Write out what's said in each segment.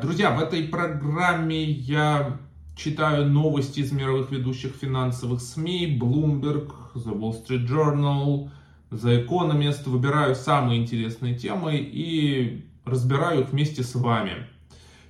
Друзья, в этой программе я читаю новости из мировых ведущих финансовых СМИ, Bloomberg, The Wall Street Journal, The Economist, выбираю самые интересные темы и разбираю их вместе с вами.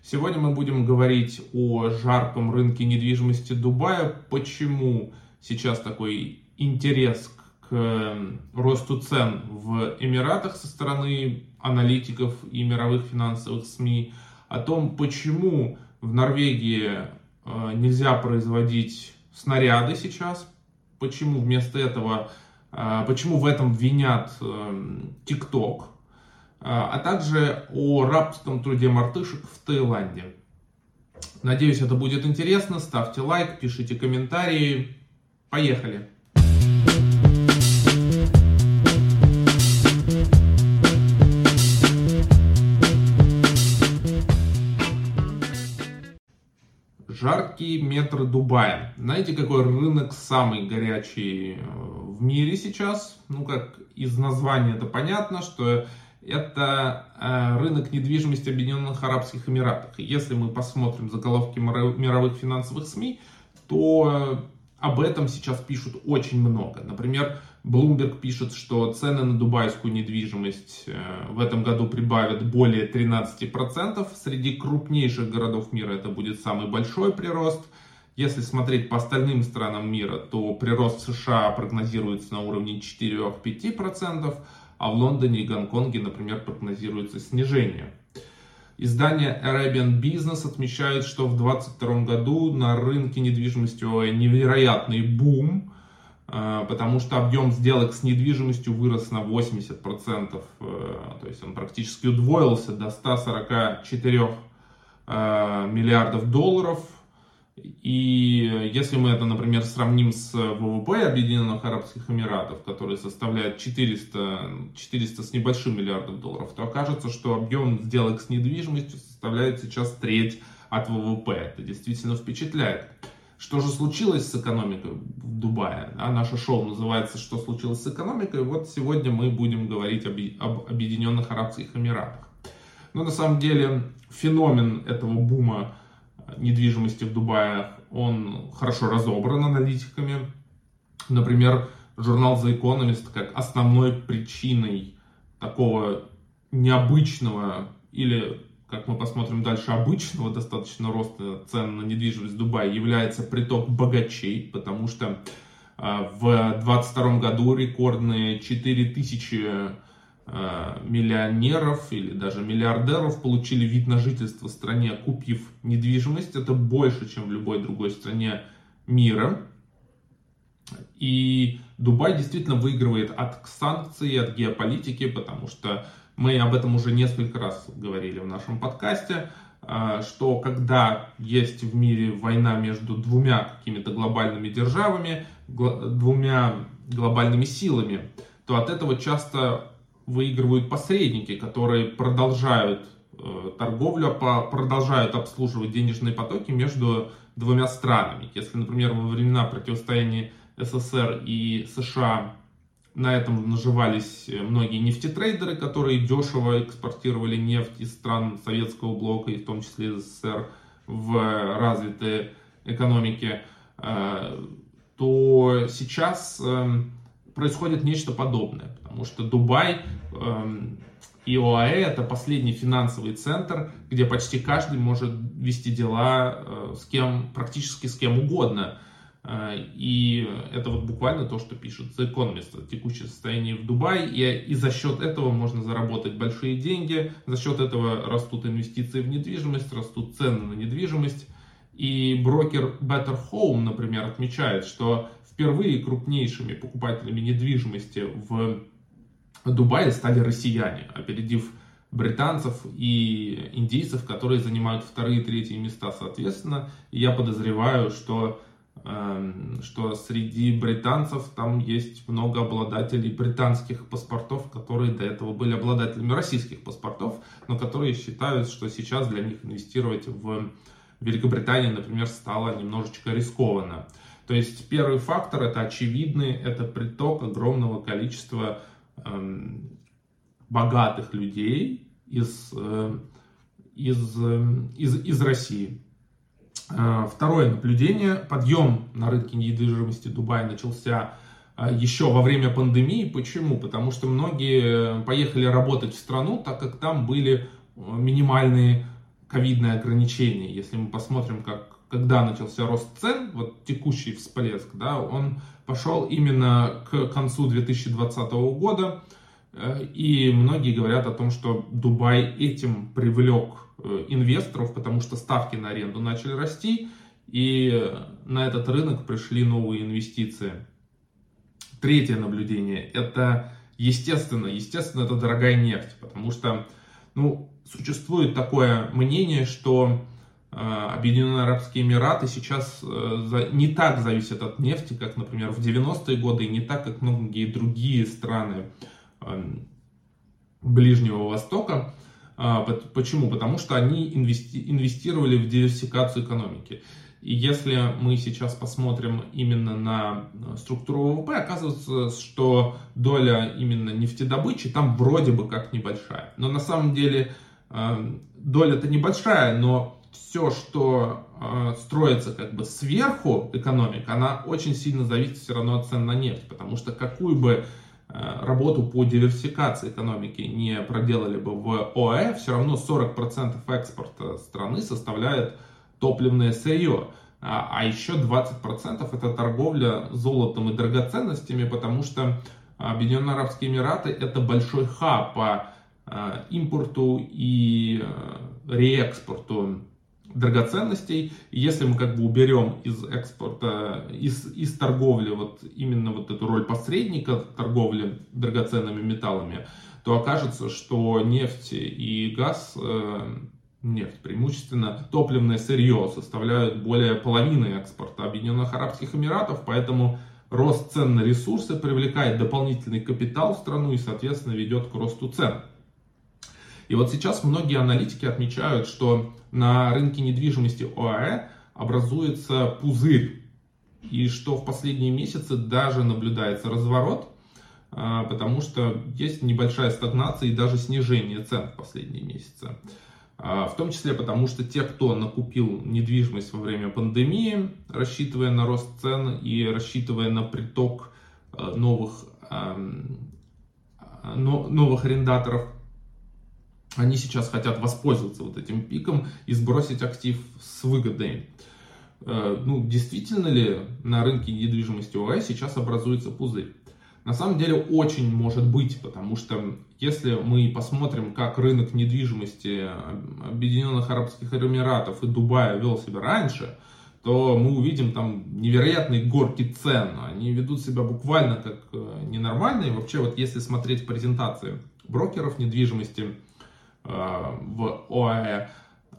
Сегодня мы будем говорить о жарком рынке недвижимости Дубая, почему сейчас такой интерес к росту цен в Эмиратах со стороны аналитиков и мировых финансовых СМИ, о том, почему в Норвегии э, нельзя производить снаряды сейчас, почему вместо этого, э, почему в этом винят ТикТок, э, а также о рабском труде мартышек в Таиланде. Надеюсь, это будет интересно. Ставьте лайк, пишите комментарии. Поехали! Жаркие метры Дубая. Знаете, какой рынок самый горячий э, в мире сейчас? Ну, как из названия это понятно, что это э, рынок недвижимости Объединенных Арабских Эмиратах. Если мы посмотрим заголовки мировых финансовых СМИ, то об этом сейчас пишут очень много. Например, Bloomberg пишет, что цены на дубайскую недвижимость э, в этом году прибавят более 13%. Среди крупнейших городов мира это будет самый большой прирост. Если смотреть по остальным странам мира, то прирост в США прогнозируется на уровне 4-5%, а в Лондоне и Гонконге, например, прогнозируется снижение. Издание Arabian Business отмечает, что в 2022 году на рынке недвижимости невероятный бум, потому что объем сделок с недвижимостью вырос на 80%, э, то есть он практически удвоился до 144 э, миллиардов долларов, и если мы это, например, сравним с ВВП Объединенных Арабских Эмиратов, который составляет 400, 400 с небольшим миллиардов долларов, то окажется, что объем сделок с недвижимостью составляет сейчас треть от ВВП. Это действительно впечатляет. Что же случилось с экономикой в Дубае? А наше шоу называется «Что случилось с экономикой?». Вот сегодня мы будем говорить об, об Объединенных Арабских Эмиратах. Но на самом деле феномен этого бума недвижимости в Дубае, он хорошо разобран аналитиками. Например, журнал The Economist как основной причиной такого необычного или, как мы посмотрим дальше, обычного достаточно роста цен на недвижимость в Дубае является приток богачей, потому что а, в 2022 году рекордные 4000 Э, миллионеров или даже миллиардеров получили вид на жительство в стране, купив недвижимость. Это больше, чем в любой другой стране мира. И Дубай действительно выигрывает от санкций, от геополитики, потому что мы об этом уже несколько раз говорили в нашем подкасте, э, что когда есть в мире война между двумя какими-то глобальными державами, двумя глобальными силами, то от этого часто выигрывают посредники, которые продолжают э, торговлю, продолжают обслуживать денежные потоки между двумя странами. Если, например, во времена противостояния СССР и США на этом наживались э, многие нефтетрейдеры, которые дешево экспортировали нефть из стран советского блока, и в том числе из СССР, в развитые экономики, э, то сейчас эм, происходит нечто подобное, потому что Дубай эм, и ОАЭ это последний финансовый центр, где почти каждый может вести дела э, с кем, практически с кем угодно. Э, и это вот буквально то, что пишет The Economist, текущее состояние в Дубае, и, и за счет этого можно заработать большие деньги, за счет этого растут инвестиции в недвижимость, растут цены на недвижимость. И брокер Better Home, например, отмечает, что впервые крупнейшими покупателями недвижимости в Дубае стали россияне, опередив британцев и индийцев, которые занимают вторые и третьи места соответственно. И я подозреваю, что, что среди британцев там есть много обладателей британских паспортов, которые до этого были обладателями российских паспортов, но которые считают, что сейчас для них инвестировать в Великобритании, например, стало немножечко рискованно. То есть первый фактор это очевидный, это приток огромного количества эм, богатых людей из, э, из, из, из России. Второе наблюдение. Подъем на рынке недвижимости Дубая начался еще во время пандемии. Почему? Потому что многие поехали работать в страну, так как там были минимальные ковидные ограничения. Если мы посмотрим, как, когда начался рост цен, вот текущий всплеск, да, он пошел именно к концу 2020 года. Э, и многие говорят о том, что Дубай этим привлек э, инвесторов, потому что ставки на аренду начали расти, и на этот рынок пришли новые инвестиции. Третье наблюдение – это, естественно, естественно, это дорогая нефть, потому что, ну, существует такое мнение, что э, Объединенные Арабские Эмираты сейчас э, не так зависят от нефти, как, например, в 90-е годы, и не так, как многие другие страны э, Ближнего Востока. Почему? Потому что они инвестировали в диверсификацию экономики. И если мы сейчас посмотрим именно на структуру ВВП, оказывается, что доля именно нефтедобычи там вроде бы как небольшая. Но на самом деле Эм, доля-то небольшая, но все, что э, строится как бы сверху экономика, она очень сильно зависит все равно от цен на нефть, потому что какую бы э, работу по диверсификации экономики не проделали бы в ОЭ, все равно 40% экспорта страны составляет топливное сырье. А, а еще 20% это торговля золотом и драгоценностями, потому что Объединенные Арабские Эмираты это большой хаб по Э, импорту и э, реэкспорту драгоценностей. если мы как бы уберем из экспорта, из, из торговли вот именно вот эту роль посредника торговли драгоценными металлами, то окажется, что нефть и газ, э, нефть преимущественно, топливное сырье составляют более половины экспорта Объединенных Арабских Эмиратов, поэтому рост цен на ресурсы привлекает дополнительный капитал в страну и, соответственно, ведет к росту цен. И вот сейчас многие аналитики отмечают, что на рынке недвижимости ОАЭ образуется пузырь, и что в последние месяцы даже наблюдается разворот, а, потому что есть небольшая стагнация и даже снижение цен в последние месяцы. А, в том числе потому, что те, кто накупил недвижимость во время пандемии, рассчитывая на рост цен и рассчитывая на приток а, новых, новых арендаторов, они сейчас хотят воспользоваться вот этим пиком и сбросить актив с выгодой. Э, ну, действительно ли на рынке недвижимости ОАЭ сейчас образуется пузырь? На самом деле очень может быть, потому что если мы посмотрим, как рынок недвижимости Объединенных Арабских Эмиратов и Дубая вел себя раньше, то мы увидим там невероятные горки цен. Они ведут себя буквально как э, ненормальные. Вообще вот если смотреть презентации брокеров недвижимости, в ОАЭ,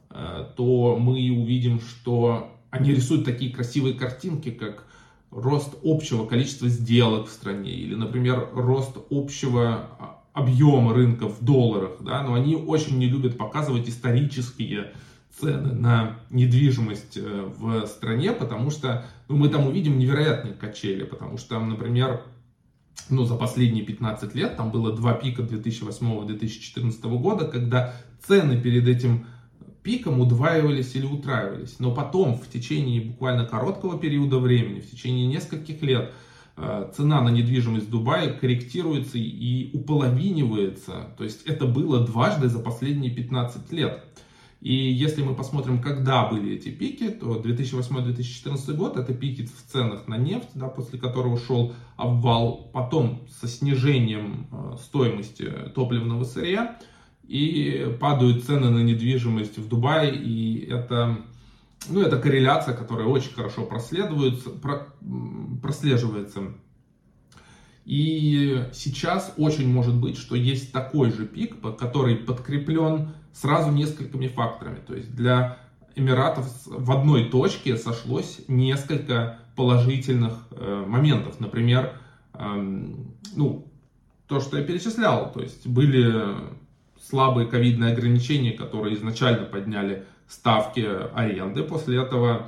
э, то мы увидим, что они рисуют такие красивые картинки, как рост общего количества сделок в стране, или, например, рост общего объема рынка в долларах, да, но они очень не любят показывать исторические цены на недвижимость э, в стране, потому что ну, мы там увидим невероятные качели, потому что, например, ну, за последние 15 лет, там было два пика 2008-2014 года, когда цены перед этим пиком удваивались или утраивались. Но потом, в течение буквально короткого периода времени, в течение нескольких лет, э, цена на недвижимость в Дубае корректируется и уполовинивается. То есть это было дважды за последние 15 лет. И если мы посмотрим, когда были эти пики, то 2008-2014 год это пики в ценах на нефть, да, после которого шел обвал, потом со снижением э, стоимости топливного сырья, и падают цены на недвижимость в Дубае, и это, ну, это корреляция, которая очень хорошо проследуется, про, прослеживается. И сейчас очень может быть, что есть такой же пик, который подкреплен сразу несколькими факторами. То есть для Эмиратов в одной точке сошлось несколько положительных э, моментов. Например, э, ну, то, что я перечислял, то есть были слабые ковидные ограничения, которые изначально подняли ставки аренды. После этого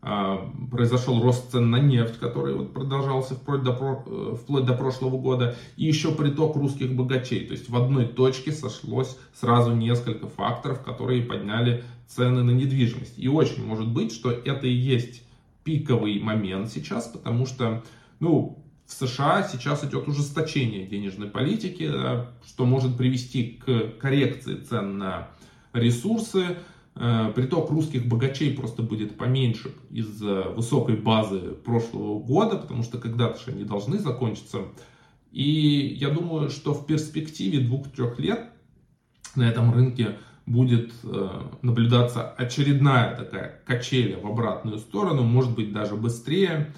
произошел рост цен на нефть, который вот продолжался вплоть до, э, вплоть до прошлого года, и еще приток русских богачей. То есть в одной точке сошлось сразу несколько факторов, которые подняли цены на недвижимость. И очень может быть, что это и есть пиковый момент сейчас, потому что ну, в США сейчас идет ужесточение денежной политики, что может привести к коррекции цен на ресурсы, Э, приток русских богачей просто будет поменьше из-за высокой базы прошлого года, потому что когда-то же они должны закончиться. И я думаю, что в перспективе двух-трех лет на этом рынке будет э, наблюдаться очередная такая качеля в обратную сторону, может быть даже быстрее.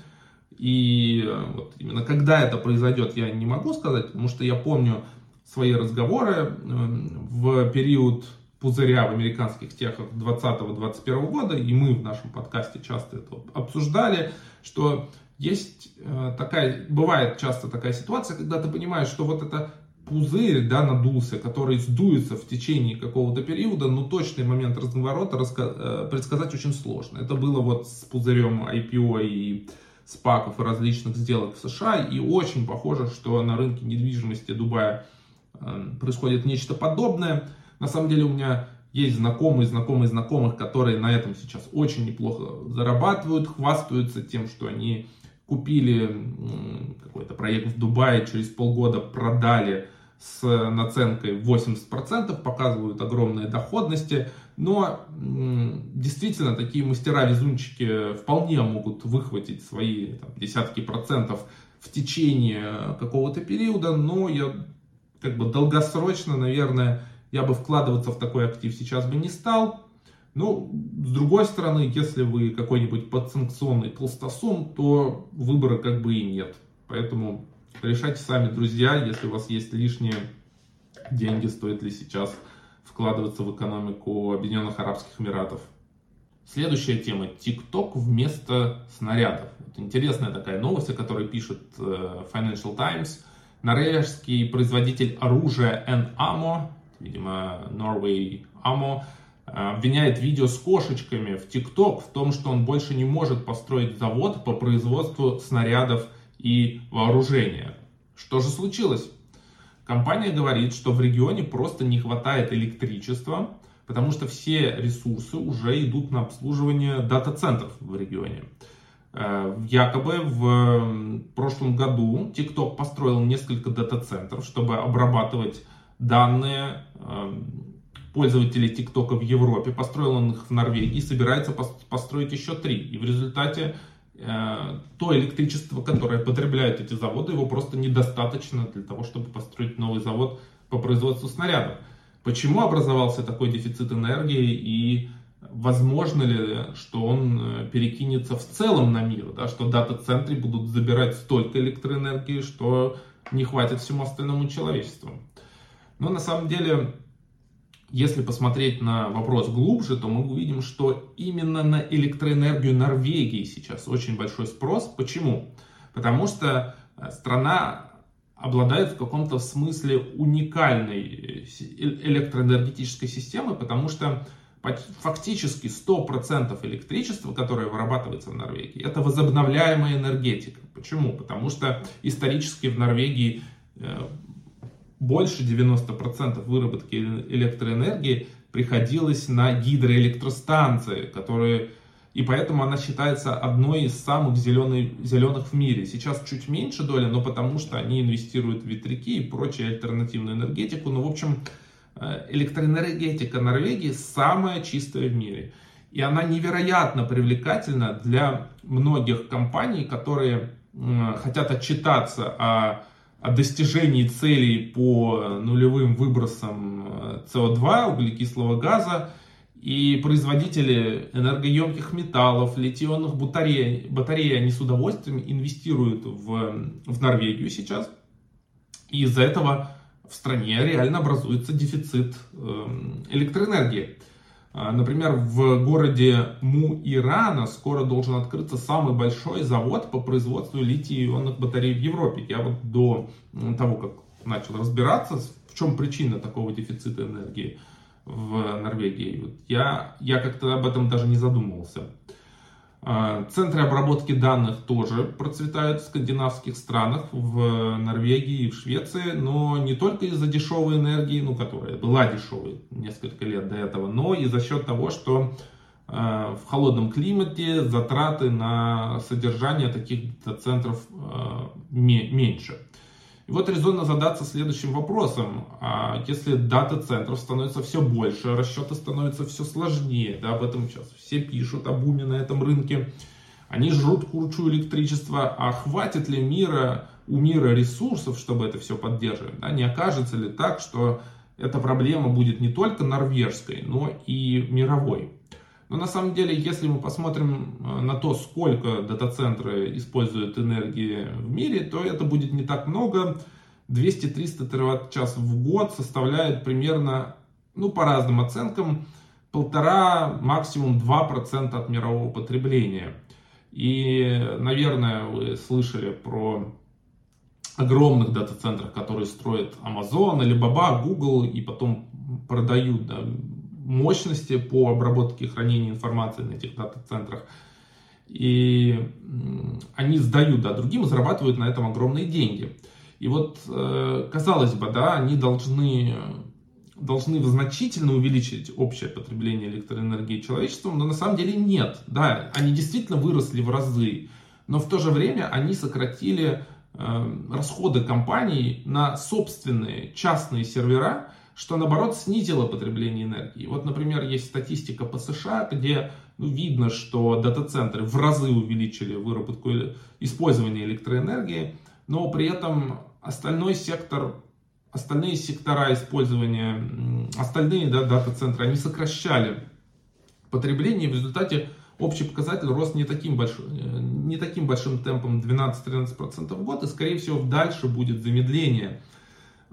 И э, вот именно когда это произойдет, я не могу сказать, потому что я помню свои разговоры в период пузыря в американских техах 2020-2021 года, и мы в нашем подкасте часто это обсуждали, что есть э, такая, бывает часто такая ситуация, когда ты понимаешь, что вот это пузырь, да, надулся, который сдуется в течение какого-то периода, но точный момент разворота раска- э, предсказать очень сложно. Это было вот с пузырем IPO и спаков и различных сделок в США, и очень похоже, что на рынке недвижимости Дубая э, происходит нечто подобное. На самом деле у меня есть знакомые, знакомые знакомых, которые на этом сейчас очень неплохо зарабатывают, хвастаются тем, что они купили какой-то проект в Дубае, через полгода продали с наценкой 80%, показывают огромные доходности, но действительно такие мастера-везунчики вполне могут выхватить свои там, десятки процентов в течение какого-то периода, но я как бы долгосрочно, наверное, я бы вкладываться в такой актив сейчас бы не стал. Ну, с другой стороны, если вы какой-нибудь подсанкционный толстосум, то выбора как бы и нет. Поэтому решайте сами, друзья, если у вас есть лишние деньги, стоит ли сейчас вкладываться в экономику Объединенных Арабских Эмиратов. Следующая тема. TikTok вместо снарядов. Вот интересная такая новость, о которой пишет э, Financial Times. Норвежский производитель оружия N-Ammo видимо, Norway Ammo, э, обвиняет видео с кошечками в ТикТок в том, что он больше не может построить завод по производству снарядов и вооружения. Что же случилось? Компания говорит, что в регионе просто не хватает электричества, потому что все ресурсы уже идут на обслуживание дата-центров в регионе. Э, якобы в прошлом году TikTok построил несколько дата-центров, чтобы обрабатывать данные эм, пользователей ТикТока в Европе, построил он их в Норвегии, собирается построить еще три. И в результате э, то электричество, которое потребляют эти заводы, его просто недостаточно для того, чтобы построить новый завод по производству снарядов. Почему образовался такой дефицит энергии и возможно ли, что он э, перекинется в целом на мир, да, что дата-центры будут забирать столько электроэнергии, что не хватит всему остальному человечеству. Но на самом деле, если посмотреть на вопрос глубже, то мы увидим, что именно на электроэнергию Норвегии сейчас очень большой спрос. Почему? Потому что э, страна обладает в каком-то смысле уникальной э, электроэнергетической системой, потому что фактически 100% электричества, которое вырабатывается в Норвегии, это возобновляемая энергетика. Почему? Потому что исторически в Норвегии э, больше 90% выработки электроэнергии приходилось на гидроэлектростанции, которые и поэтому она считается одной из самых зеленых, зеленых в мире. Сейчас чуть меньше доля, но потому что они инвестируют в ветряки и прочую альтернативную энергетику. Но, в общем, э, электроэнергетика Норвегии самая чистая в мире. И она невероятно привлекательна для многих компаний, которые хотят отчитаться о о достижении целей по нулевым выбросам СО2, э, углекислого газа, и производители энергоемких металлов, литионных батарей, батареи, они с удовольствием инвестируют в, в Норвегию сейчас. И из-за этого в стране реально образуется дефицит эм, электроэнергии. А, например, в городе Му-Ирана скоро должен открыться самый большой завод по производству литий-ионных батарей в Европе. Я вот до того, как начал разбираться, в чем причина такого дефицита энергии в Норвегии, я, я как-то об этом даже не задумывался. А, центры обработки данных тоже процветают в скандинавских странах, в Норвегии и в Швеции, но не только из-за дешевой энергии, ну, которая была дешевой несколько лет до этого, но и за счет того, что а, в холодном климате затраты на содержание таких центров а, меньше. Вот резонно задаться следующим вопросом. А если дата-центров становится все больше, расчеты становятся все сложнее, да, об этом сейчас все пишут, о буме на этом рынке, они жрут кучу электричества, а хватит ли мира, у мира ресурсов, чтобы это все поддерживать? Да? Не окажется ли так, что эта проблема будет не только норвежской, но и мировой? Но на самом деле, если мы посмотрим э, на то, сколько дата-центры используют энергии в мире, то это будет не так много. 200-300 тераватт-час в год составляет примерно, ну по разным оценкам, полтора, максимум 2% от мирового потребления. И, наверное, вы слышали про огромных дата-центрах, которые строят Amazon, Alibaba, Google и потом продают да, мощности по обработке и хранению информации на этих дата-центрах. И они сдают да, другим и зарабатывают на этом огромные деньги. И вот, э, казалось бы, да, они должны, должны значительно увеличить общее потребление электроэнергии человечеством, но на самом деле нет. Да, они действительно выросли в разы, но в то же время они сократили э, расходы компаний на собственные частные сервера, что наоборот снизило потребление энергии. Вот, например, есть статистика по США, где ну, видно, что дата-центры в разы увеличили выработку или использование электроэнергии, но при этом остальной сектор, остальные сектора использования, остальные да, дата-центры, они сокращали потребление, в результате общий показатель рос не таким большим, не таким большим темпом 12-13% в год, и скорее всего дальше будет замедление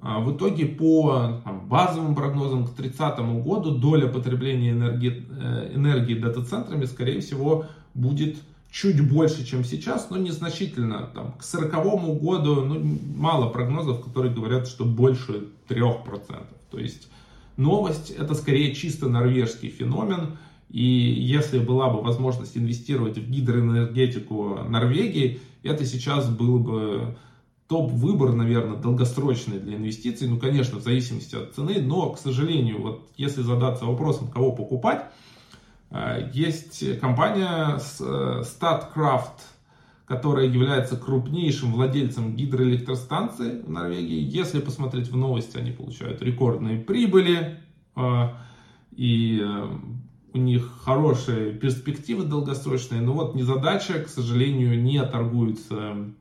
в итоге по базовым прогнозам к 30 году доля потребления энергии, э, энергии дата-центрами, скорее всего, будет чуть больше, чем сейчас, но незначительно. Там, к 40 году ну, мало прогнозов, которые говорят, что больше 3%. То есть новость это скорее чисто норвежский феномен. И если была бы возможность инвестировать в гидроэнергетику Норвегии, это сейчас было бы топ-выбор, наверное, долгосрочный для инвестиций, ну, конечно, в зависимости от цены, но, к сожалению, вот если задаться вопросом, кого покупать, э, есть компания э, StatCraft, которая является крупнейшим владельцем гидроэлектростанции в Норвегии. Если посмотреть в новости, они получают рекордные прибыли, э, и у них хорошие перспективы долгосрочные, но вот незадача, к сожалению, не торгуются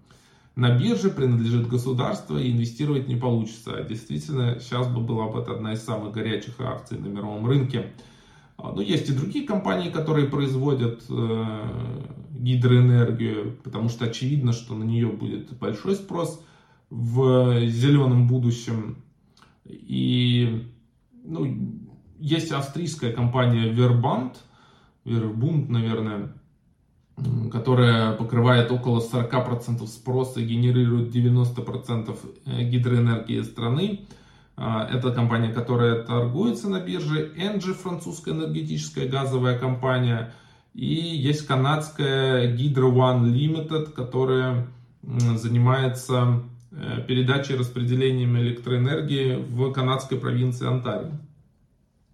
на бирже принадлежит государству и инвестировать не получится. Действительно, сейчас бы была бы это одна из самых горячих акций на мировом рынке. А, но есть и другие компании, которые производят э, гидроэнергию, потому что очевидно, что на нее будет большой спрос в зеленом будущем. И ну, есть австрийская компания Verband, Verbund, наверное, которая покрывает около 40% спроса и генерирует 90% э, гидроэнергии страны. А, это компания, которая торгуется на бирже. Engie, французская энергетическая газовая компания. И есть канадская Hydro One Limited, которая занимается э, передачей и распределением электроэнергии в канадской провинции Онтарио.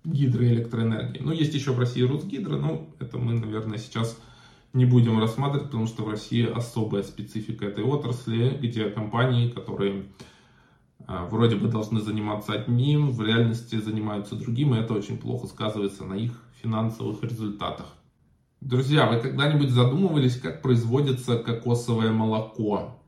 Гидроэлектроэнергии. Ну, есть еще в России Русгидро, но это мы, наверное, сейчас не будем рассматривать, потому что в России особая специфика этой отрасли, где компании, которые а, вроде бы должны заниматься одним, в реальности занимаются другим, и это очень плохо сказывается на их финансовых результатах. Друзья, вы когда-нибудь задумывались, как производится кокосовое молоко?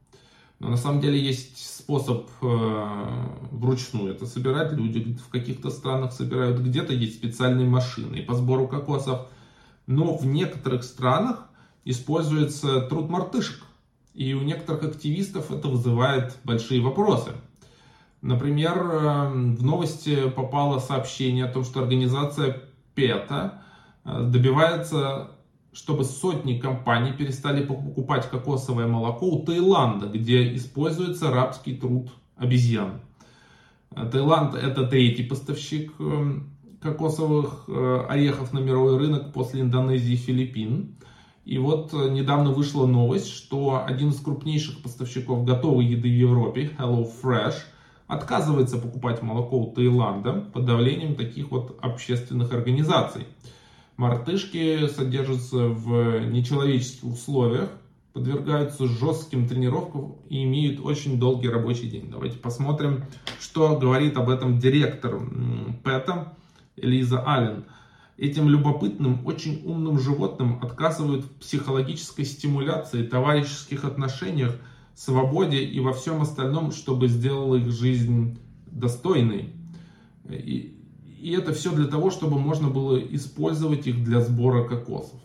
Но на самом деле есть способ э, вручную это собирать. Люди в каких-то странах собирают, где-то есть специальные машины по сбору кокосов. Но в некоторых странах используется труд мартышек. И у некоторых активистов это вызывает большие вопросы. Например, э, в новости попало сообщение о том, что организация ПЕТА э, добивается, чтобы сотни компаний перестали покупать кокосовое молоко у Таиланда, где используется рабский труд обезьян. Э, Таиланд это третий поставщик кокосовых орехов на мировой рынок после Индонезии и Филиппин. И вот э, недавно вышла новость, что один из крупнейших поставщиков готовой еды в Европе, Hello Fresh, отказывается покупать молоко у Таиланда под давлением таких вот общественных организаций. Мартышки содержатся в нечеловеческих условиях, подвергаются жестким тренировкам и имеют очень долгий рабочий день. Давайте посмотрим, что говорит об этом директор ПЭТа Элиза Аллен. Этим любопытным, очень умным животным отказывают в психологической стимуляции, товарищеских отношениях, свободе и во всем остальном, чтобы сделало их жизнь достойной. И, и это все для того, чтобы можно было использовать их для сбора кокосов.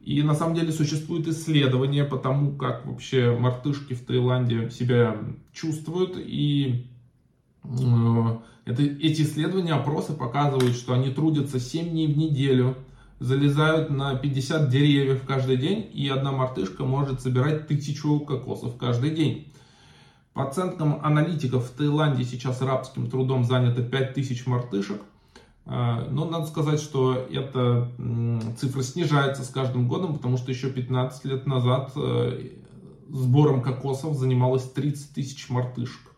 И на самом деле существуют исследования по тому, как вообще мартышки в Таиланде себя чувствуют. И это, эти исследования, опросы показывают, что они трудятся 7 дней в неделю, залезают на 50 деревьев каждый день, и одна мартышка может собирать тысячу кокосов каждый день. По оценкам аналитиков в Таиланде сейчас рабским трудом занято 5000 мартышек. А, но надо сказать, что эта цифра снижается с каждым годом, потому что еще 15 лет назад э, сбором кокосов занималось 30 тысяч мартышек.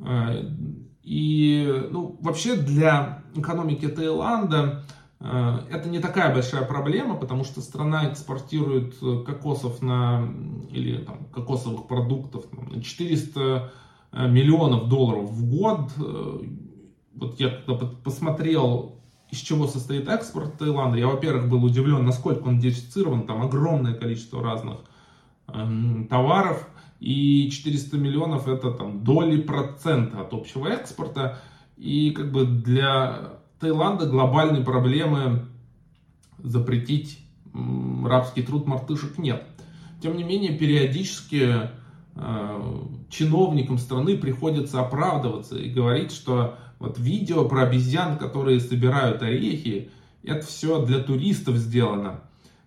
А, и ну, вообще для экономики Таиланда э, это не такая большая проблема, потому что страна экспортирует кокосов на, или там, кокосовых продуктов на 400 э, миллионов долларов в год. Вот я когда посмотрел, из чего состоит экспорт Таиланда, я, во-первых, был удивлен, насколько он диверсифицирован, там огромное количество разных эм, товаров, и 400 миллионов это там доли процента от общего экспорта, и как бы для Таиланда глобальной проблемы запретить рабский труд мартышек нет. Тем не менее, периодически э, чиновникам страны приходится оправдываться и говорить, что вот видео про обезьян, которые собирают орехи, это все для туристов сделано.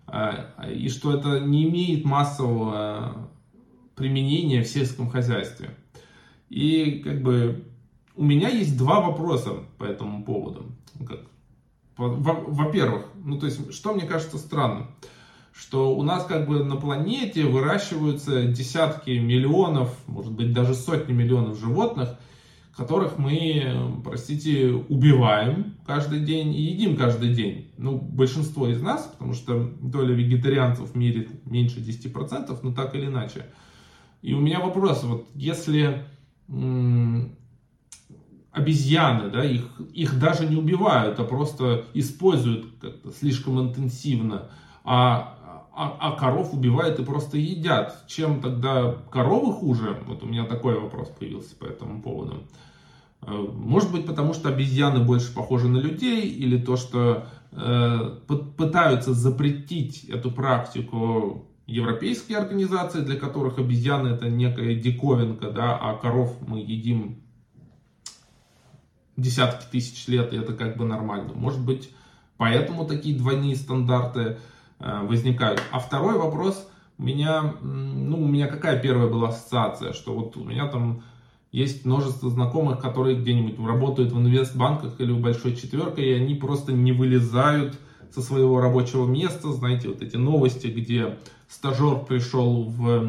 А, и что это не имеет массового применения в сельском хозяйстве. И как бы у меня есть два вопроса по этому поводу. Во-первых, ну то есть, что мне кажется странным, что у нас как бы на планете выращиваются десятки миллионов, может быть даже сотни миллионов животных – которых мы, простите, убиваем каждый день и едим каждый день. Ну, большинство из нас, потому что доля вегетарианцев в мире меньше 10%, но так или иначе. И у меня вопрос, вот если обезьяны, да, их, их даже не убивают, а просто используют слишком интенсивно, а а, а коров убивают и просто едят. Чем тогда коровы хуже? Вот у меня такой вопрос появился по этому поводу. Э, может быть, потому что обезьяны больше похожи на людей, или то, что э, пытаются запретить эту практику европейские организации, для которых обезьяны это некая диковинка, да, а коров мы едим десятки тысяч лет, и это как бы нормально. Может быть, поэтому такие двойные стандарты Э, возникают. А второй вопрос, у меня, ну, у меня какая первая была ассоциация, что вот у меня там есть множество знакомых, которые где-нибудь работают в инвестбанках или в большой четверке, и они просто не вылезают со своего рабочего места. Знаете, вот эти новости, где стажер пришел в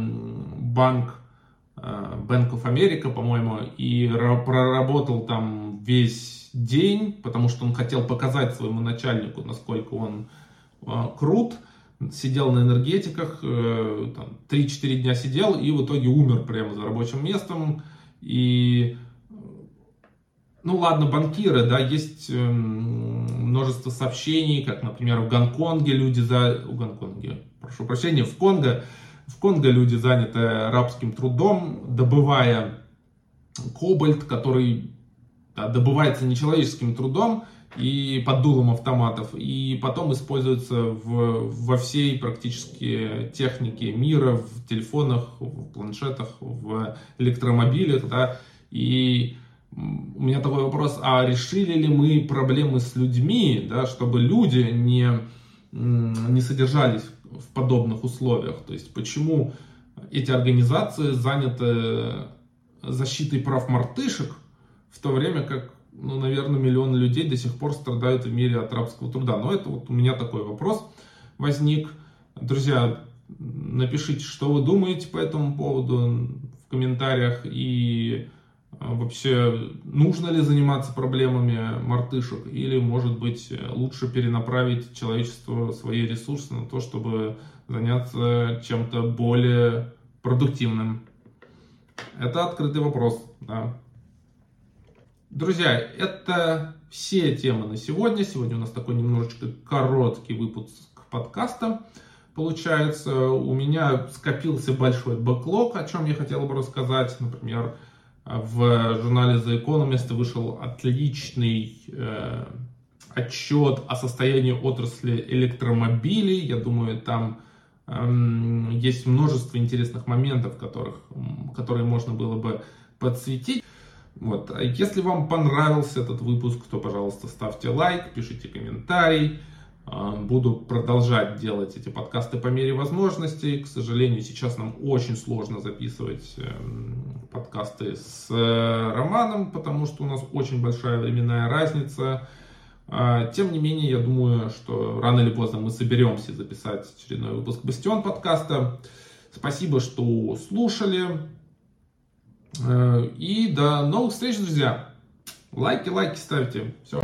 банк э, Bank of America, по-моему, и проработал там весь день, потому что он хотел показать своему начальнику, насколько он а, крут, сидел на энергетиках, э, там, 3-4 дня сидел и в итоге умер прямо за рабочим местом. И, ну ладно, банкиры, да, есть эм, множество сообщений, как, например, в Гонконге люди за... В Гонконге, прошу прощения, в Конго, в Конго люди заняты рабским трудом, добывая кобальт, который да, добывается нечеловеческим трудом, и под дулом автоматов, и потом используется в, во всей практически технике мира, в телефонах, в планшетах, в электромобилях, да, и у меня такой вопрос, а решили ли мы проблемы с людьми, да, чтобы люди не, не содержались в подобных условиях, то есть почему эти организации заняты защитой прав мартышек, в то время как ну, наверное, миллионы людей до сих пор страдают в мире от рабского труда. Но это вот у меня такой вопрос возник. Друзья, напишите, что вы думаете по этому поводу в комментариях и вообще нужно ли заниматься проблемами мартышек или может быть лучше перенаправить человечество свои ресурсы на то, чтобы заняться чем-то более продуктивным. Это открытый вопрос. Да. Друзья, это все темы на сегодня. Сегодня у нас такой немножечко короткий выпуск подкаста. Получается, у меня скопился большой бэклог, о чем я хотел бы рассказать. Например, в журнале The Economist вышел отличный э, отчет о состоянии отрасли электромобилей. Я думаю, там э, есть множество интересных моментов, которых, которые можно было бы подсветить. Вот. А если вам понравился этот выпуск, то, пожалуйста, ставьте лайк, пишите комментарий. А, буду продолжать делать эти подкасты по мере возможностей. К сожалению, сейчас нам очень сложно записывать эм, подкасты с э, Романом, потому что у нас очень большая временная разница. А, тем не менее, я думаю, что рано или поздно мы соберемся записать очередной выпуск Бастион подкаста. Спасибо, что слушали. Э, и до новых встреч, друзья. Лайки, лайки ставьте. Все.